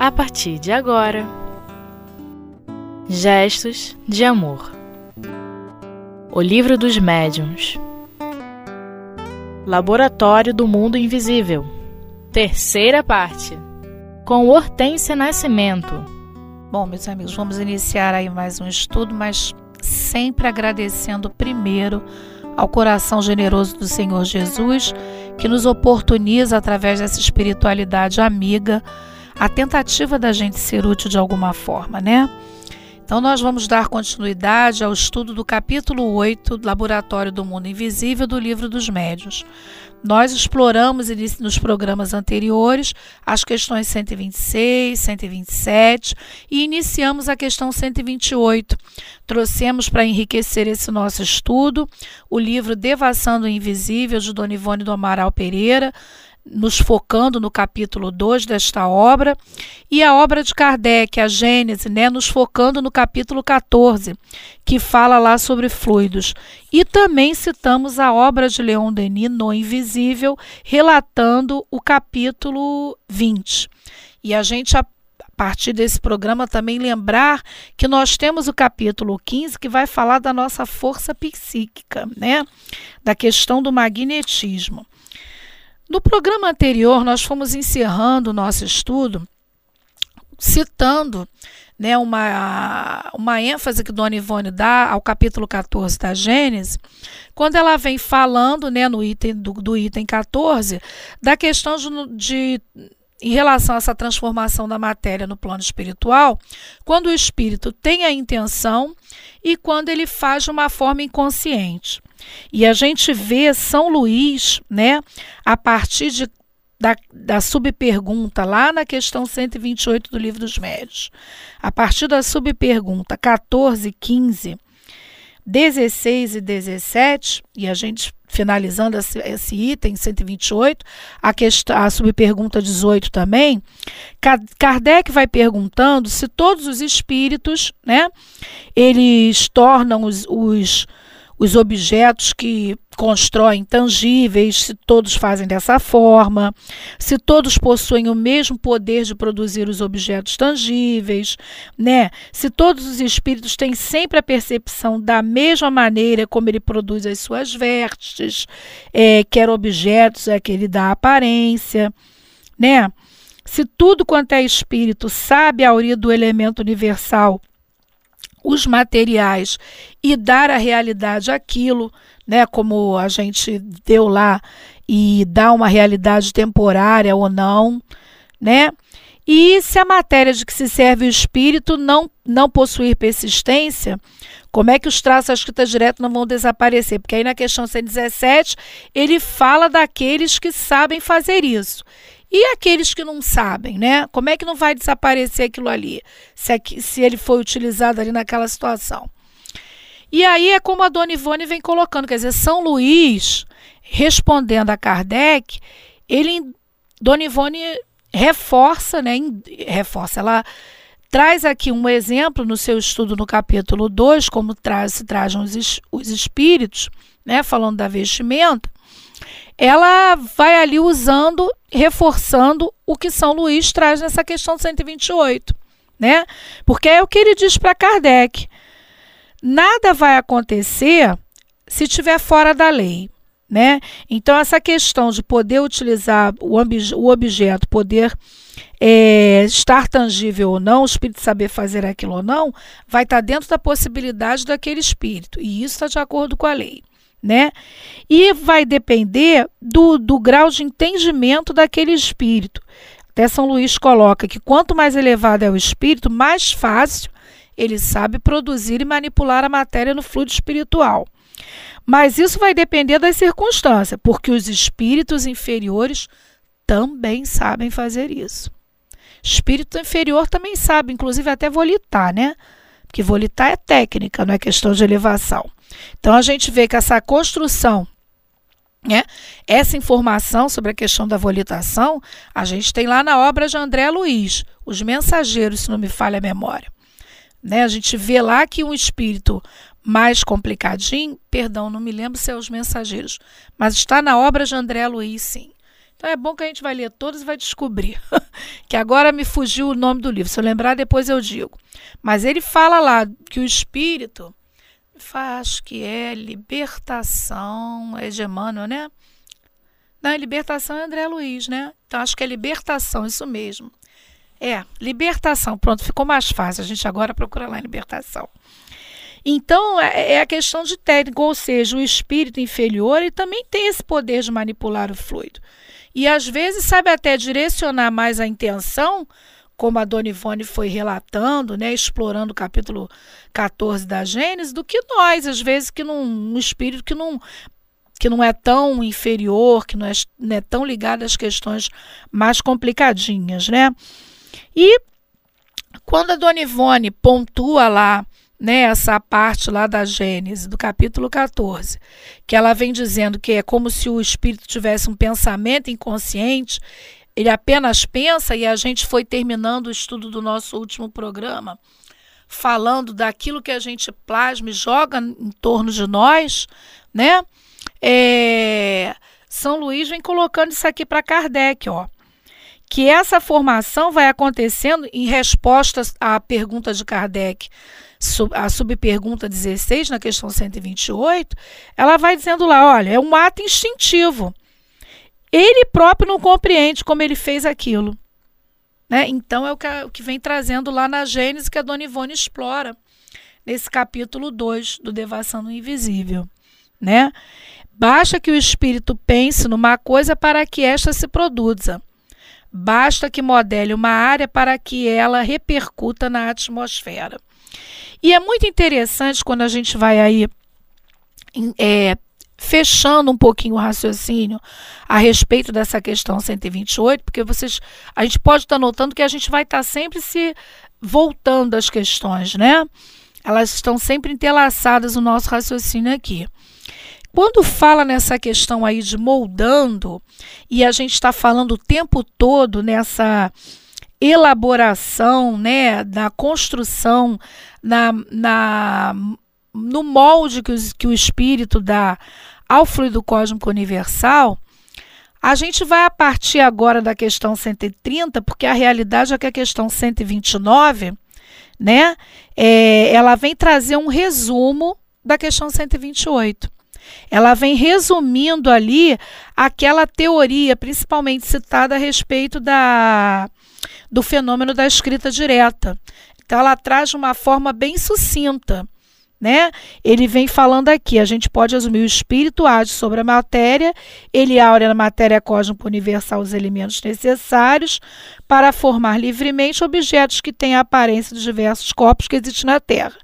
a partir de agora. Gestos de Amor. O Livro dos Médiuns. Laboratório do Mundo Invisível. Terceira parte. Com Hortência Nascimento. Bom, meus amigos, vamos iniciar aí mais um estudo, mas sempre agradecendo primeiro ao coração generoso do Senhor Jesus, que nos oportuniza através dessa espiritualidade amiga a tentativa da gente ser útil de alguma forma, né? Então, nós vamos dar continuidade ao estudo do capítulo 8 do Laboratório do Mundo Invisível do Livro dos Médios. Nós exploramos nos programas anteriores as questões 126, 127 e iniciamos a questão 128. Trouxemos para enriquecer esse nosso estudo o livro Devassando o Invisível, de Dona Ivone do Amaral Pereira, nos focando no capítulo 2 desta obra, e a obra de Kardec, a Gênese, né, nos focando no capítulo 14, que fala lá sobre fluidos. E também citamos a obra de Leon Denis, No Invisível, relatando o capítulo 20. E a gente, a partir desse programa, também lembrar que nós temos o capítulo 15, que vai falar da nossa força psíquica, né? Da questão do magnetismo. No programa anterior, nós fomos encerrando o nosso estudo citando né, uma, uma ênfase que Dona Ivone dá ao capítulo 14 da Gênesis, quando ela vem falando né, no item do, do item 14 da questão de, de em relação a essa transformação da matéria no plano espiritual, quando o espírito tem a intenção e quando ele faz de uma forma inconsciente. E a gente vê São Luís, né, a partir de, da, da subpergunta, lá na questão 128 do Livro dos Médios, a partir da subpergunta 14, 15, 16 e 17, e a gente finalizando esse, esse item 128, a, questão, a subpergunta 18 também, Kardec vai perguntando se todos os espíritos, né, eles tornam os, os os objetos que constroem tangíveis, se todos fazem dessa forma, se todos possuem o mesmo poder de produzir os objetos tangíveis, né? Se todos os espíritos têm sempre a percepção da mesma maneira como ele produz as suas vértices, é, quer objetos é que ele dá aparência, né? Se tudo quanto é espírito sabe a origem do elemento universal os materiais e dar a realidade aquilo, né, como a gente deu lá e dá uma realidade temporária ou não, né? E se a matéria de que se serve o espírito não não possuir persistência, como é que os traços escritas direto não vão desaparecer? Porque aí na questão 117 ele fala daqueles que sabem fazer isso. E aqueles que não sabem, né? Como é que não vai desaparecer aquilo ali, se, se ele foi utilizado ali naquela situação? E aí é como a Dona Ivone vem colocando, quer dizer, São Luís, respondendo a Kardec, ele, Dona Ivone reforça, né? Reforça, ela traz aqui um exemplo no seu estudo no capítulo 2, como traz, se trazem os, os espíritos, né? Falando da vestimenta ela vai ali usando, reforçando o que São Luís traz nessa questão 128, né? Porque é o que ele diz para Kardec. Nada vai acontecer se estiver fora da lei, né? Então essa questão de poder utilizar o, o objeto, poder é, estar tangível ou não, o espírito saber fazer aquilo ou não, vai estar dentro da possibilidade daquele espírito. E isso está de acordo com a lei né? E vai depender do, do grau de entendimento daquele espírito. Até São Luís coloca que quanto mais elevado é o espírito, mais fácil ele sabe produzir e manipular a matéria no fluido espiritual. Mas isso vai depender das circunstâncias, porque os espíritos inferiores também sabem fazer isso. Espírito inferior também sabe, inclusive até volitar, né? Porque volitar é técnica, não é questão de elevação. Então a gente vê que essa construção né? Essa informação sobre a questão da volitação, a gente tem lá na obra de André Luiz, Os Mensageiros, se não me falha a memória. Né? A gente vê lá que um espírito mais complicadinho, perdão, não me lembro se é Os Mensageiros, mas está na obra de André Luiz, sim. Então é bom que a gente vai ler todos e vai descobrir. que agora me fugiu o nome do livro. Se eu lembrar, depois eu digo. Mas ele fala lá que o espírito faz que é libertação, é Gemano, né? Não, libertação é André Luiz, né? Então acho que é libertação, isso mesmo. É, libertação. Pronto, ficou mais fácil. A gente agora procura lá em libertação. Então, é, é a questão de técnica, ou seja, o espírito inferior ele também tem esse poder de manipular o fluido. E às vezes sabe até direcionar mais a intenção, como a Dona Ivone foi relatando, né, explorando o capítulo 14 da Gênesis, do que nós, às vezes, que não, um espírito que não que não é tão inferior, que não é, não é tão ligado às questões mais complicadinhas, né? E quando a Dona Ivone pontua lá né, essa parte lá da Gênesis, do capítulo 14, que ela vem dizendo que é como se o espírito tivesse um pensamento inconsciente, ele apenas pensa, e a gente foi terminando o estudo do nosso último programa, falando daquilo que a gente plasma e joga em torno de nós, né? É, São Luís vem colocando isso aqui para Kardec, ó que essa formação vai acontecendo em resposta à pergunta de Kardec, a subpergunta 16, na questão 128, ela vai dizendo lá: olha, é um ato instintivo. Ele próprio não compreende como ele fez aquilo. Né? Então é o que, o que vem trazendo lá na Gênesis que a Dona Ivone explora nesse capítulo 2 do Devassando o Invisível. Né? Basta que o espírito pense numa coisa para que esta se produza. Basta que modele uma área para que ela repercuta na atmosfera. E é muito interessante quando a gente vai aí é, fechando um pouquinho o raciocínio a respeito dessa questão 128, porque vocês, a gente pode estar notando que a gente vai estar sempre se voltando às questões, né? Elas estão sempre entrelaçadas no nosso raciocínio aqui. Quando fala nessa questão aí de moldando, e a gente está falando o tempo todo nessa elaboração, né, na construção, na, na, no molde que, os, que o espírito dá ao fluido cósmico universal, a gente vai a partir agora da questão 130, porque a realidade é que a questão 129, né, é, ela vem trazer um resumo da questão 128. Ela vem resumindo ali aquela teoria, principalmente citada a respeito da, do fenômeno da escrita direta. Então, ela traz de uma forma bem sucinta. Né? Ele vem falando aqui, a gente pode assumir o espírito age sobre a matéria, ele aure na matéria cósmica universal os elementos necessários para formar livremente objetos que têm a aparência dos diversos corpos que existem na Terra.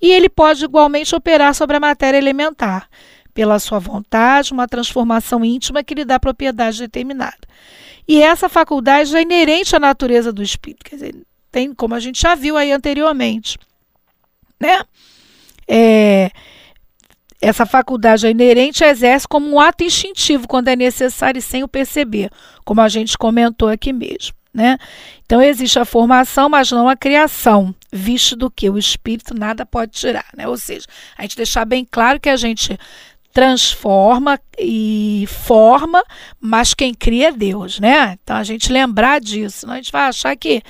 E ele pode igualmente operar sobre a matéria elementar, pela sua vontade, uma transformação íntima que lhe dá propriedade determinada. E essa faculdade é inerente à natureza do espírito, quer dizer, tem, como a gente já viu aí anteriormente, né? É, essa faculdade é inerente exerce como um ato instintivo quando é necessário e sem o perceber, como a gente comentou aqui mesmo. Né? Então existe a formação, mas não a criação, visto do que o espírito nada pode tirar. Né? Ou seja, a gente deixar bem claro que a gente transforma e forma, mas quem cria é Deus, né? Então a gente lembrar disso, senão a gente vai achar que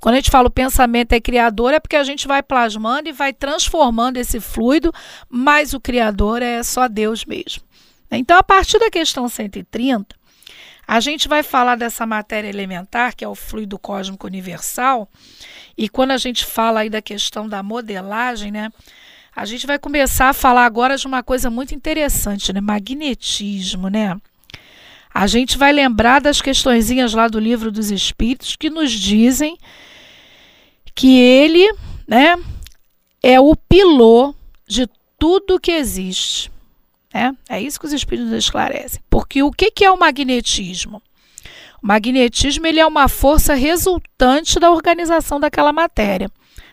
quando a gente fala o pensamento é criador, é porque a gente vai plasmando e vai transformando esse fluido, mas o criador é só Deus mesmo. Então, a partir da questão 130, a gente vai falar dessa matéria elementar, que é o fluido cósmico universal, e quando a gente fala aí da questão da modelagem, né? A gente vai começar a falar agora de uma coisa muito interessante, né? Magnetismo, né? A gente vai lembrar das questõezinhas lá do livro dos Espíritos que nos dizem que ele, né, é o pilô de tudo que existe. Né? É isso que os Espíritos esclarecem. Porque o que é o magnetismo? O magnetismo ele é uma força resultante da organização daquela matéria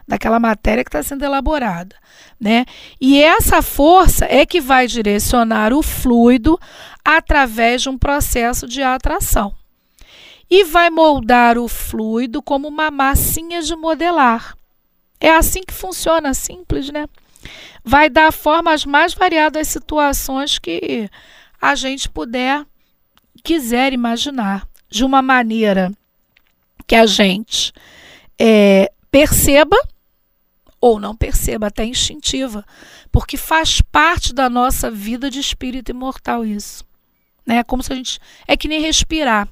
daquela matéria que está sendo elaborada. Né? E essa força é que vai direcionar o fluido através de um processo de atração. E vai moldar o fluido como uma massinha de modelar. É assim que funciona, simples, né? Vai dar forma às mais variadas situações que a gente puder quiser imaginar, de uma maneira que a gente é, perceba ou não perceba, até instintiva, porque faz parte da nossa vida de espírito imortal isso. Né? Como se a gente. É que nem respirar.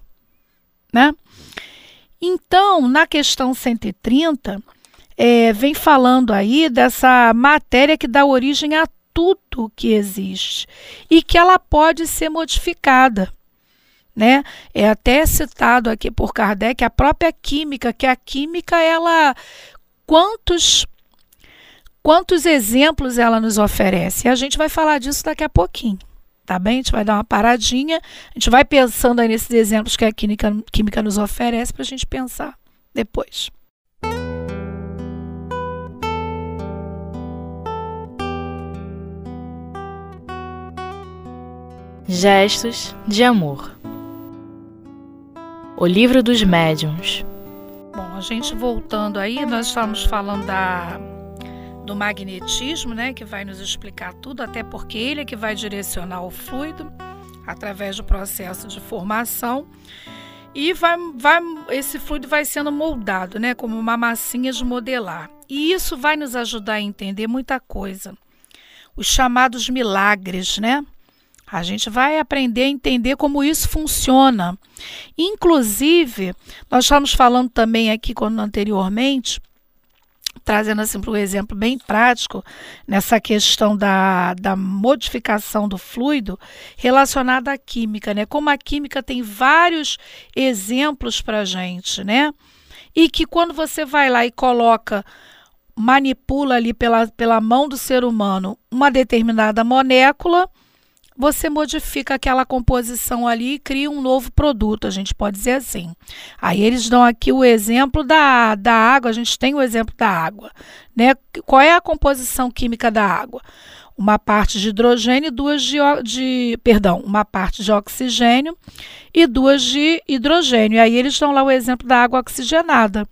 Né? Então, na questão 130, é, vem falando aí dessa matéria que dá origem a tudo que existe e que ela pode ser modificada. Né? É até citado aqui por Kardec a própria química, que a química ela quantos quantos exemplos ela nos oferece. E a gente vai falar disso daqui a pouquinho. Tá bem? A gente vai dar uma paradinha, a gente vai pensando aí nesses exemplos que a química, química nos oferece para a gente pensar depois. Gestos de amor. O livro dos médiuns. Bom, a gente voltando aí, nós estamos falando da do magnetismo, né, que vai nos explicar tudo, até porque ele é que vai direcionar o fluido através do processo de formação e vai, vai, esse fluido vai sendo moldado, né, como uma massinha de modelar. E isso vai nos ajudar a entender muita coisa. Os chamados milagres, né? A gente vai aprender a entender como isso funciona. Inclusive, nós estamos falando também aqui quando anteriormente trazendo assim para um exemplo bem prático, nessa questão da, da modificação do fluido relacionada à química, né? Como a química tem vários exemplos para gente, né? E que quando você vai lá e coloca, manipula ali pela, pela mão do ser humano uma determinada molécula, você modifica aquela composição ali e cria um novo produto, a gente pode dizer assim. Aí eles dão aqui o exemplo da, da água, a gente tem o exemplo da água. Né? Qual é a composição química da água? Uma parte de hidrogênio e duas de, de perdão, uma parte de oxigênio e duas de hidrogênio. E aí eles dão lá o exemplo da água oxigenada,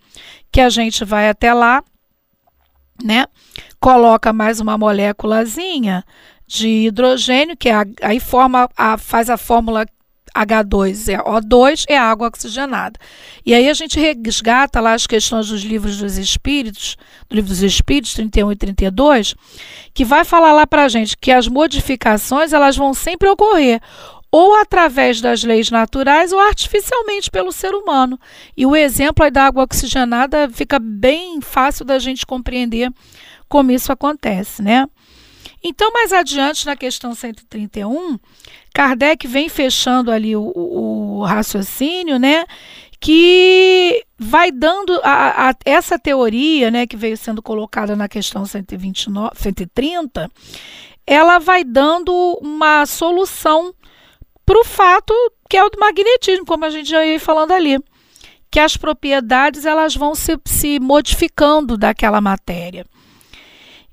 que a gente vai até lá, né? Coloca mais uma moléculazinha de hidrogênio, que é, aí forma a, faz a fórmula H2 é O2 é água oxigenada. E aí a gente resgata lá as questões dos livros dos espíritos, do livro dos espíritos 31 e 32, que vai falar lá para a gente que as modificações elas vão sempre ocorrer ou através das leis naturais ou artificialmente pelo ser humano. E o exemplo aí da água oxigenada fica bem fácil da gente compreender como isso acontece, né? Então, mais adiante, na questão 131, Kardec vem fechando ali o, o raciocínio, né? Que vai dando a, a, essa teoria, né, que veio sendo colocada na questão 129, 130, ela vai dando uma solução para o fato que é o do magnetismo, como a gente já ia falando ali, que as propriedades elas vão se, se modificando daquela matéria.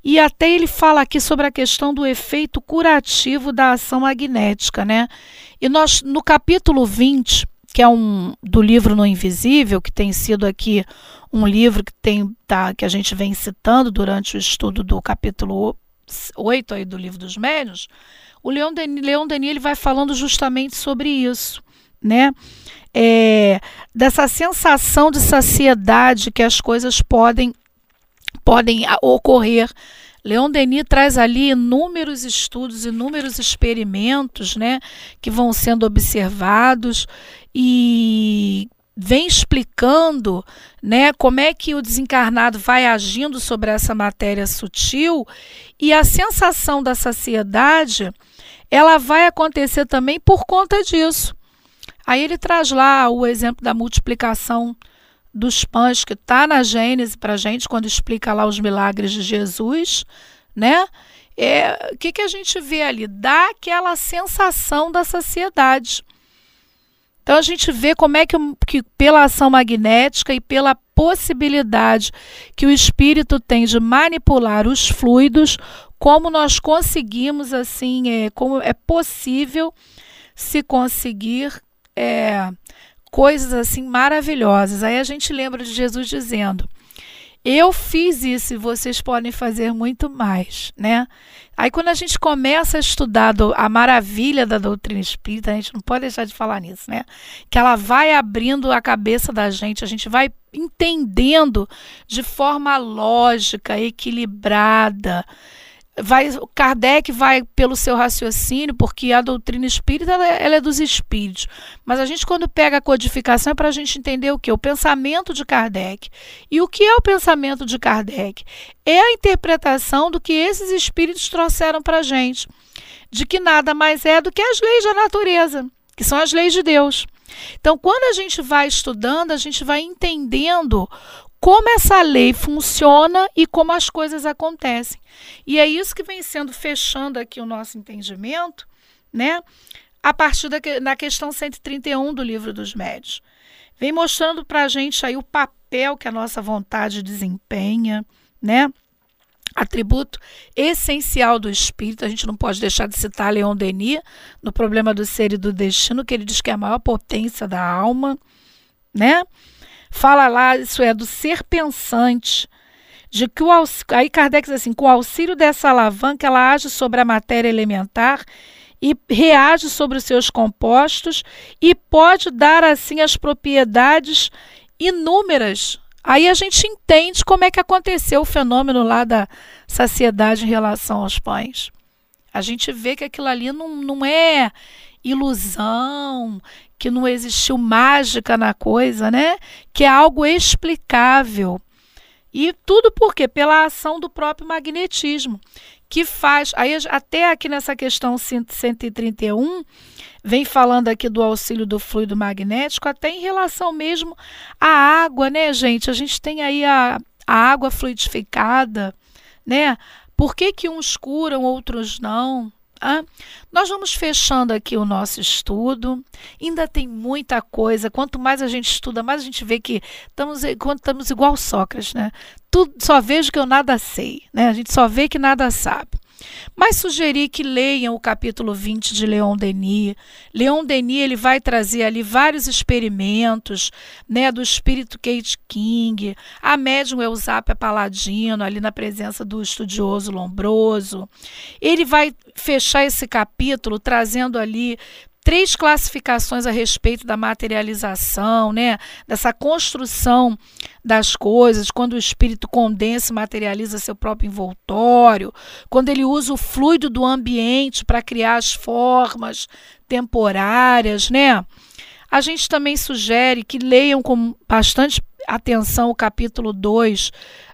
E até ele fala aqui sobre a questão do efeito curativo da ação magnética, né? E nós, no capítulo 20, que é um do livro No Invisível, que tem sido aqui um livro que, tem, tá, que a gente vem citando durante o estudo do capítulo 8 aí do livro dos médios, o Leon Denis, Leon Denis ele vai falando justamente sobre isso, né? É, dessa sensação de saciedade que as coisas podem podem ocorrer. Leon Denis traz ali inúmeros estudos, inúmeros experimentos, né, que vão sendo observados e vem explicando, né, como é que o desencarnado vai agindo sobre essa matéria sutil e a sensação da saciedade, ela vai acontecer também por conta disso. Aí ele traz lá o exemplo da multiplicação dos pães que está na Gênesis para a gente, quando explica lá os milagres de Jesus, né? É, o que, que a gente vê ali? Dá aquela sensação da saciedade. Então a gente vê como é que, que pela ação magnética e pela possibilidade que o espírito tem de manipular os fluidos, como nós conseguimos assim, é, como é possível se conseguir é, coisas assim maravilhosas. Aí a gente lembra de Jesus dizendo: Eu fiz isso e vocês podem fazer muito mais, né? Aí quando a gente começa a estudar a maravilha da doutrina espírita, a gente não pode deixar de falar nisso, né? Que ela vai abrindo a cabeça da gente, a gente vai entendendo de forma lógica, equilibrada, vai Kardec vai pelo seu raciocínio, porque a doutrina espírita ela, ela é dos espíritos. Mas a gente quando pega a codificação é para a gente entender o que? O pensamento de Kardec. E o que é o pensamento de Kardec? É a interpretação do que esses espíritos trouxeram para a gente, de que nada mais é do que as leis da natureza, que são as leis de Deus. Então, quando a gente vai estudando, a gente vai entendendo como essa lei funciona e como as coisas acontecem. E é isso que vem sendo fechando aqui o nosso entendimento, né? A partir da, da questão 131 do livro dos médios. Vem mostrando para a gente aí o papel que a nossa vontade desempenha, né? Atributo essencial do espírito, a gente não pode deixar de citar Leon Denis no problema do ser e do destino, que ele diz que é a maior potência da alma, né? Fala lá, isso é, do ser pensante, de que o aí Kardec diz assim, com o auxílio dessa alavanca, ela age sobre a matéria elementar e reage sobre os seus compostos e pode dar assim as propriedades inúmeras. Aí a gente entende como é que aconteceu o fenômeno lá da saciedade em relação aos pães. A gente vê que aquilo ali não, não é ilusão, que não existiu mágica na coisa, né? Que é algo explicável. E tudo por quê? Pela ação do próprio magnetismo, que faz. Aí, até aqui nessa questão 131, vem falando aqui do auxílio do fluido magnético, até em relação mesmo à água, né, gente? A gente tem aí a, a água fluidificada, né? Por que, que uns curam, outros não? Ah, nós vamos fechando aqui o nosso estudo. Ainda tem muita coisa. Quanto mais a gente estuda, mais a gente vê que estamos, estamos igual Sócrates, né? Tudo, só vejo que eu nada sei, né? A gente só vê que nada sabe. Mas sugeri que leiam o capítulo 20 de Leon Denis. Leon Denis ele vai trazer ali vários experimentos né, do espírito Kate King, a médium Eusápia Paladino, ali na presença do estudioso Lombroso. Ele vai fechar esse capítulo trazendo ali três classificações a respeito da materialização, né? dessa construção das coisas, quando o espírito condensa e materializa seu próprio envoltório, quando ele usa o fluido do ambiente para criar as formas temporárias, né? A gente também sugere que leiam com bastante atenção o capítulo 2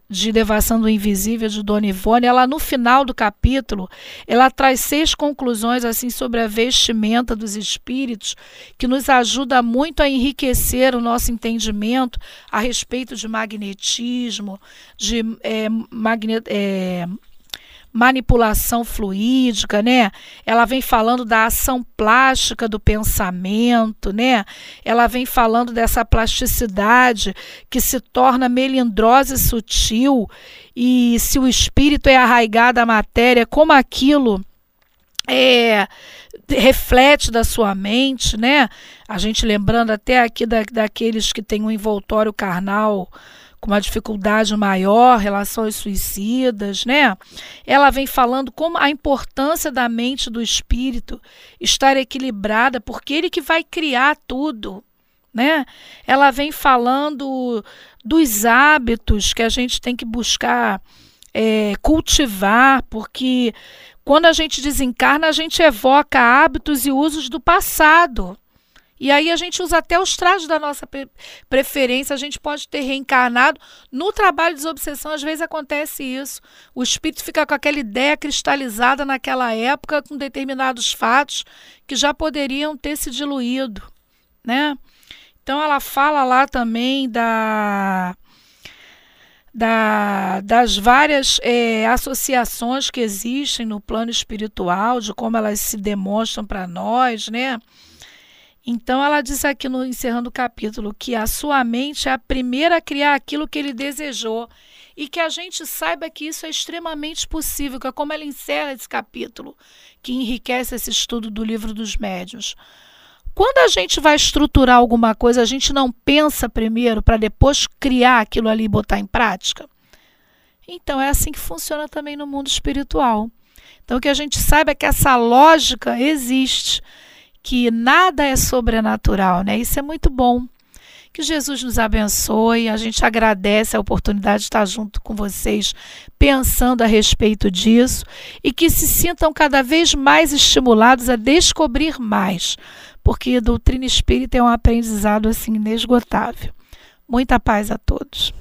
de Devação do Invisível de Dona Ivone, ela no final do capítulo, ela traz seis conclusões assim sobre a vestimenta dos espíritos, que nos ajuda muito a enriquecer o nosso entendimento a respeito de magnetismo, de é, magnet, é, manipulação fluídica, né? Ela vem falando da ação plástica do pensamento, né? Ela vem falando dessa plasticidade que se torna melindrosa e sutil, e se o espírito é arraigado à matéria, como aquilo é reflete da sua mente, né? A gente lembrando até aqui da, daqueles que têm um envoltório carnal com uma dificuldade maior, relação aos suicidas, né? Ela vem falando como a importância da mente do espírito estar equilibrada, porque ele que vai criar tudo, né? Ela vem falando dos hábitos que a gente tem que buscar é, cultivar, porque quando a gente desencarna, a gente evoca hábitos e usos do passado. E aí a gente usa até os trajes da nossa preferência, a gente pode ter reencarnado. No trabalho de desobsessão, às vezes acontece isso. O espírito fica com aquela ideia cristalizada naquela época, com determinados fatos que já poderiam ter se diluído, né? Então ela fala lá também da, da das várias é, associações que existem no plano espiritual, de como elas se demonstram para nós, né? Então ela diz aqui no encerrando o capítulo que a sua mente é a primeira a criar aquilo que ele desejou e que a gente saiba que isso é extremamente possível, que é como ela encerra esse capítulo, que enriquece esse estudo do livro dos médios. Quando a gente vai estruturar alguma coisa, a gente não pensa primeiro para depois criar aquilo ali e botar em prática? Então é assim que funciona também no mundo espiritual. Então que a gente saiba é que essa lógica existe, que nada é sobrenatural, né? Isso é muito bom. Que Jesus nos abençoe. A gente agradece a oportunidade de estar junto com vocês, pensando a respeito disso e que se sintam cada vez mais estimulados a descobrir mais, porque a doutrina espírita é um aprendizado assim inesgotável. Muita paz a todos.